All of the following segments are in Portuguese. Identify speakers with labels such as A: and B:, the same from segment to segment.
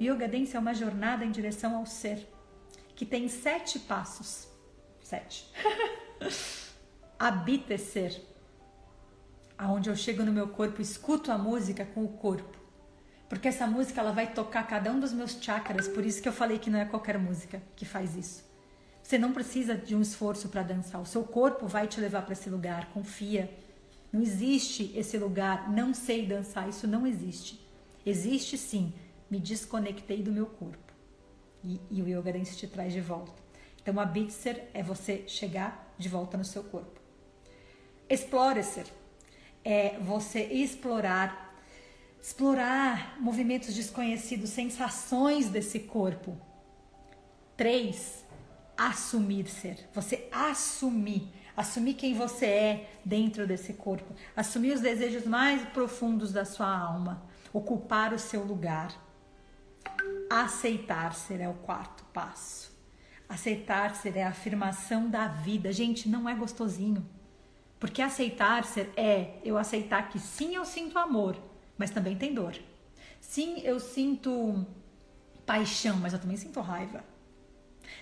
A: Yoga Dance é uma jornada em direção ao ser, que tem sete passos. Sete. Habita ser. Aonde eu chego no meu corpo, escuto a música com o corpo. Porque essa música ela vai tocar cada um dos meus chakras, por isso que eu falei que não é qualquer música que faz isso. Você não precisa de um esforço para dançar, o seu corpo vai te levar para esse lugar, confia. Não existe esse lugar, não sei dançar, isso não existe. Existe sim me desconectei do meu corpo. E, e o Yoga Dance te traz de volta. Então, a Bitser é você chegar de volta no seu corpo. Explorecer é você explorar, explorar movimentos desconhecidos, sensações desse corpo. Três, assumir ser. Você assumir, assumir quem você é dentro desse corpo, assumir os desejos mais profundos da sua alma, ocupar o seu lugar. Aceitar ser é o quarto passo. Aceitar ser é a afirmação da vida. Gente, não é gostosinho. Porque aceitar ser é eu aceitar que sim, eu sinto amor, mas também tem dor. Sim, eu sinto paixão, mas eu também sinto raiva.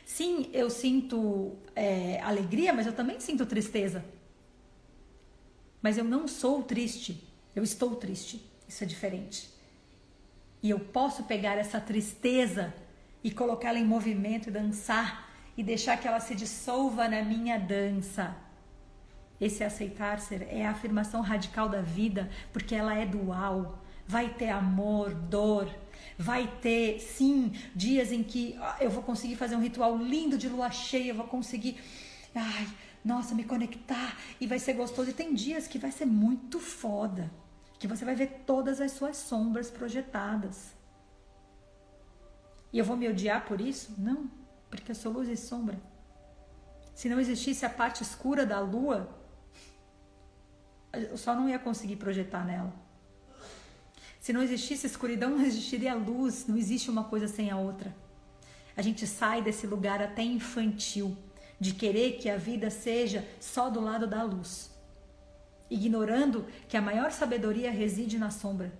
A: Sim, eu sinto é, alegria, mas eu também sinto tristeza. Mas eu não sou triste, eu estou triste. Isso é diferente. E eu posso pegar essa tristeza e colocá-la em movimento e dançar e deixar que ela se dissolva na minha dança. Esse aceitar ser é a afirmação radical da vida, porque ela é dual. Vai ter amor, dor, vai ter, sim, dias em que ah, eu vou conseguir fazer um ritual lindo de lua cheia, eu vou conseguir, ai, nossa, me conectar e vai ser gostoso. E tem dias que vai ser muito foda que você vai ver todas as suas sombras projetadas. E eu vou me odiar por isso? Não, porque eu sou luz e sombra. Se não existisse a parte escura da lua, o sol não ia conseguir projetar nela. Se não existisse escuridão, não existiria luz, não existe uma coisa sem a outra. A gente sai desse lugar até infantil, de querer que a vida seja só do lado da luz ignorando que a maior sabedoria reside na sombra.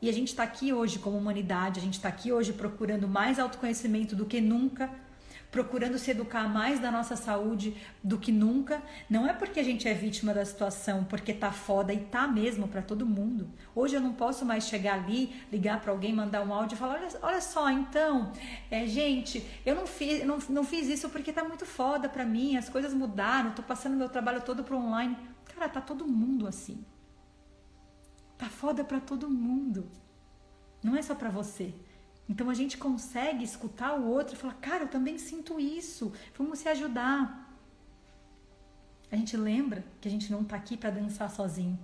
A: E a gente está aqui hoje como humanidade, a gente está aqui hoje procurando mais autoconhecimento do que nunca, procurando se educar mais da nossa saúde do que nunca. Não é porque a gente é vítima da situação, porque tá foda e tá mesmo para todo mundo. Hoje eu não posso mais chegar ali, ligar para alguém, mandar um áudio e falar: olha, olha só, então, é, gente, eu não fiz, não, não fiz isso porque tá muito foda para mim, as coisas mudaram, tô passando meu trabalho todo pro online. Cara, tá todo mundo assim. Tá foda para todo mundo. Não é só para você. Então a gente consegue escutar o outro e falar: "Cara, eu também sinto isso. Vamos se ajudar". A gente lembra que a gente não tá aqui para dançar sozinho.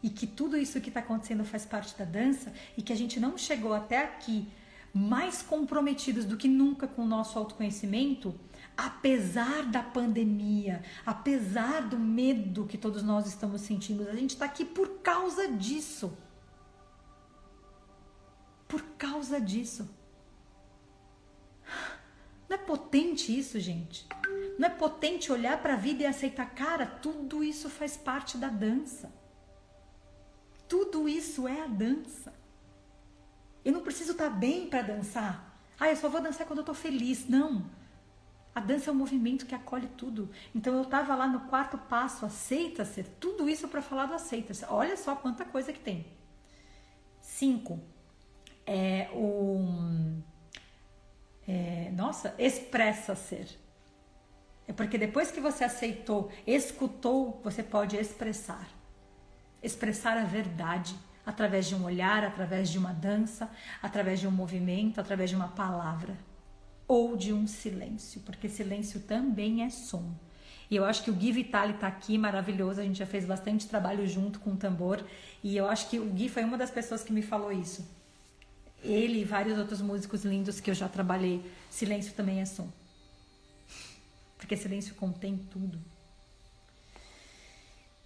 A: E que tudo isso que está acontecendo faz parte da dança e que a gente não chegou até aqui mais comprometidos do que nunca com o nosso autoconhecimento apesar da pandemia, apesar do medo que todos nós estamos sentindo, a gente está aqui por causa disso. Por causa disso. Não é potente isso, gente? Não é potente olhar para a vida e aceitar, cara, tudo isso faz parte da dança. Tudo isso é a dança. Eu não preciso estar tá bem para dançar. Ah, eu só vou dançar quando eu estou feliz. Não. A dança é um movimento que acolhe tudo. Então eu estava lá no quarto passo, aceita ser. Tudo isso para falar do aceita -se. Olha só quanta coisa que tem. Cinco. É o. É, nossa, expressa ser. É porque depois que você aceitou, escutou, você pode expressar. Expressar a verdade através de um olhar, através de uma dança, através de um movimento, através de uma palavra ou de um silêncio, porque silêncio também é som. E eu acho que o Gui Vitali tá aqui, maravilhoso. A gente já fez bastante trabalho junto com o tambor. E eu acho que o Gui foi uma das pessoas que me falou isso. Ele e vários outros músicos lindos que eu já trabalhei. Silêncio também é som. Porque silêncio contém tudo.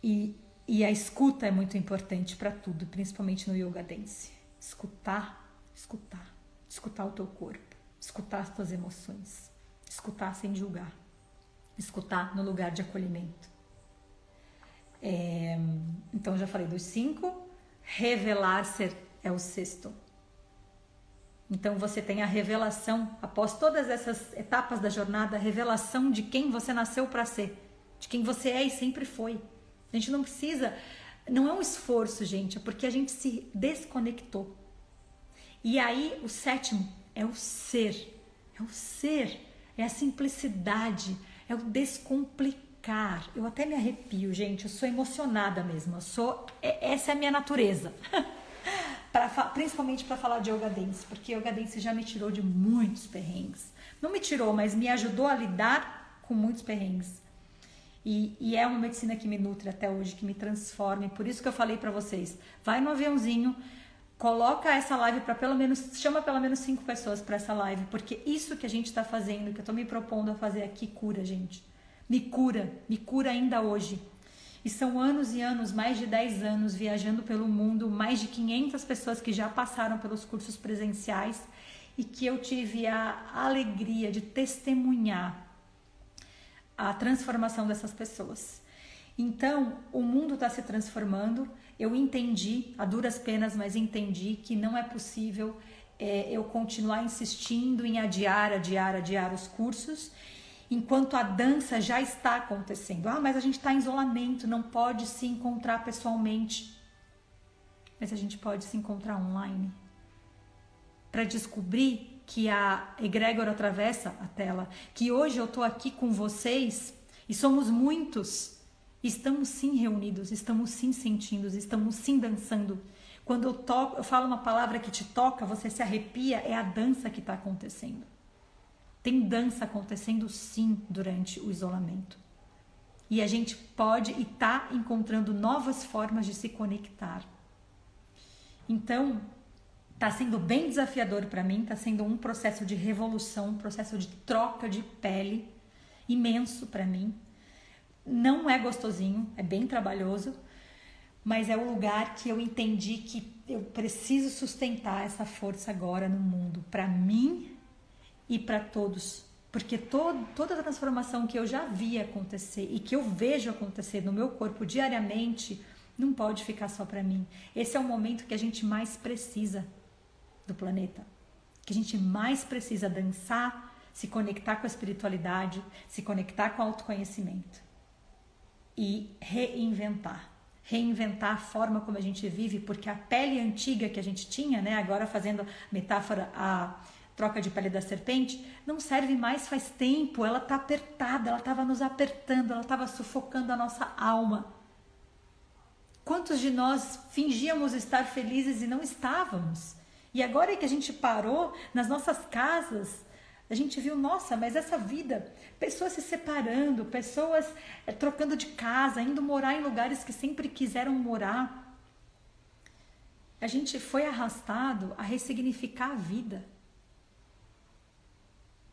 A: E, e a escuta é muito importante para tudo, principalmente no yoga dance. Escutar, escutar, escutar o teu corpo, escutar as tuas emoções, escutar sem julgar, escutar no lugar de acolhimento. É, então já falei dos cinco, revelar-se é o sexto. Então você tem a revelação, após todas essas etapas da jornada, a revelação de quem você nasceu para ser, de quem você é e sempre foi. A gente não precisa, não é um esforço, gente, é porque a gente se desconectou. E aí o sétimo é o ser, é o ser, é a simplicidade, é o descomplicar. Eu até me arrepio, gente, eu sou emocionada mesmo, eu sou, é, essa é a minha natureza. pra, principalmente para falar de yoga dance, porque yoga dance já me tirou de muitos perrengues. Não me tirou, mas me ajudou a lidar com muitos perrengues. E, e é uma medicina que me nutre até hoje, que me transforma. E por isso que eu falei para vocês: vai no aviãozinho, coloca essa live para pelo menos chama pelo menos cinco pessoas para essa live, porque isso que a gente está fazendo, que eu estou me propondo a fazer aqui, cura, gente. Me cura, me cura ainda hoje. E são anos e anos, mais de 10 anos viajando pelo mundo, mais de 500 pessoas que já passaram pelos cursos presenciais e que eu tive a alegria de testemunhar a transformação dessas pessoas. Então, o mundo está se transformando. Eu entendi, a duras penas, mas entendi que não é possível é, eu continuar insistindo em adiar, adiar, adiar os cursos enquanto a dança já está acontecendo. Ah, mas a gente está em isolamento, não pode se encontrar pessoalmente. Mas a gente pode se encontrar online para descobrir que a egrégora atravessa a tela, que hoje eu estou aqui com vocês e somos muitos. Estamos sim reunidos, estamos sim sentindo, estamos sim dançando. Quando eu toco, eu falo uma palavra que te toca, você se arrepia, é a dança que está acontecendo. Tem dança acontecendo sim durante o isolamento. E a gente pode e está encontrando novas formas de se conectar. Então, está sendo bem desafiador para mim, está sendo um processo de revolução, um processo de troca de pele imenso para mim. Não é gostosinho, é bem trabalhoso, mas é o lugar que eu entendi que eu preciso sustentar essa força agora no mundo, para mim e para todos. Porque todo, toda a transformação que eu já vi acontecer e que eu vejo acontecer no meu corpo diariamente não pode ficar só para mim. Esse é o momento que a gente mais precisa do planeta. Que a gente mais precisa dançar, se conectar com a espiritualidade, se conectar com o autoconhecimento e reinventar. Reinventar a forma como a gente vive, porque a pele antiga que a gente tinha, né, agora fazendo metáfora a troca de pele da serpente, não serve mais faz tempo, ela está apertada, ela estava nos apertando, ela estava sufocando a nossa alma. Quantos de nós fingíamos estar felizes e não estávamos? E agora que a gente parou nas nossas casas, a gente viu, nossa, mas essa vida, pessoas se separando, pessoas é, trocando de casa, indo morar em lugares que sempre quiseram morar. A gente foi arrastado a ressignificar a vida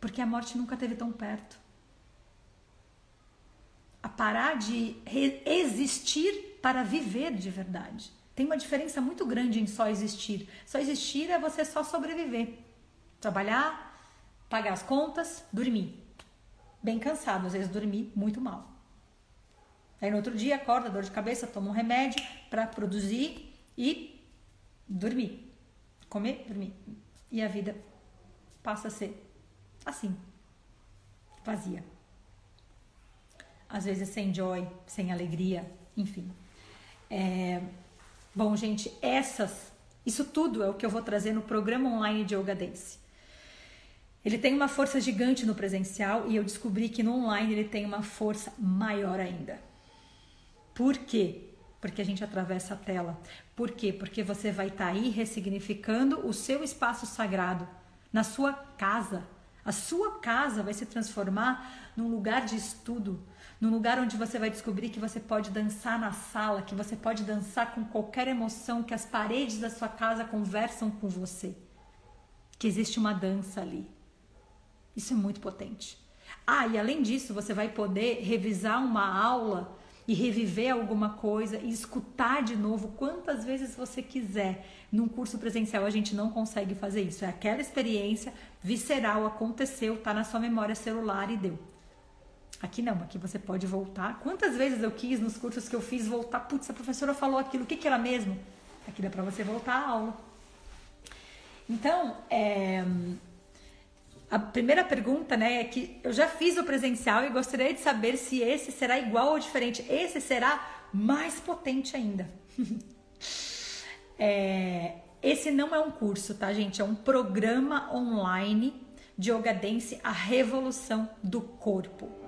A: porque a morte nunca esteve tão perto. A parar de existir para viver de verdade. Tem uma diferença muito grande em só existir. Só existir é você só sobreviver. Trabalhar, pagar as contas, dormir. Bem cansado, às vezes dormir muito mal. Aí no outro dia acorda, dor de cabeça, toma um remédio para produzir e dormir. Comer, dormir. E a vida passa a ser assim, vazia. Às vezes sem joy, sem alegria, enfim. É... Bom, gente, essas, isso tudo é o que eu vou trazer no programa online de Yoga Dance. Ele tem uma força gigante no presencial e eu descobri que no online ele tem uma força maior ainda. Por quê? Porque a gente atravessa a tela. Por quê? Porque você vai estar tá aí ressignificando o seu espaço sagrado na sua casa, A sua casa vai se transformar num lugar de estudo, num lugar onde você vai descobrir que você pode dançar na sala, que você pode dançar com qualquer emoção, que as paredes da sua casa conversam com você, que existe uma dança ali. Isso é muito potente. Ah, e além disso, você vai poder revisar uma aula e reviver alguma coisa e escutar de novo quantas vezes você quiser. Num curso presencial a gente não consegue fazer isso. É aquela experiência visceral, aconteceu, tá na sua memória celular e deu. Aqui não, aqui você pode voltar. Quantas vezes eu quis nos cursos que eu fiz voltar? Putz, a professora falou aquilo, o que, que era mesmo? Aqui dá para você voltar à aula. Então, é, a primeira pergunta, né, é que eu já fiz o presencial e gostaria de saber se esse será igual ou diferente. Esse será mais potente ainda. é, esse não é um curso, tá, gente? É um programa online de Yoga Dance, a revolução do corpo.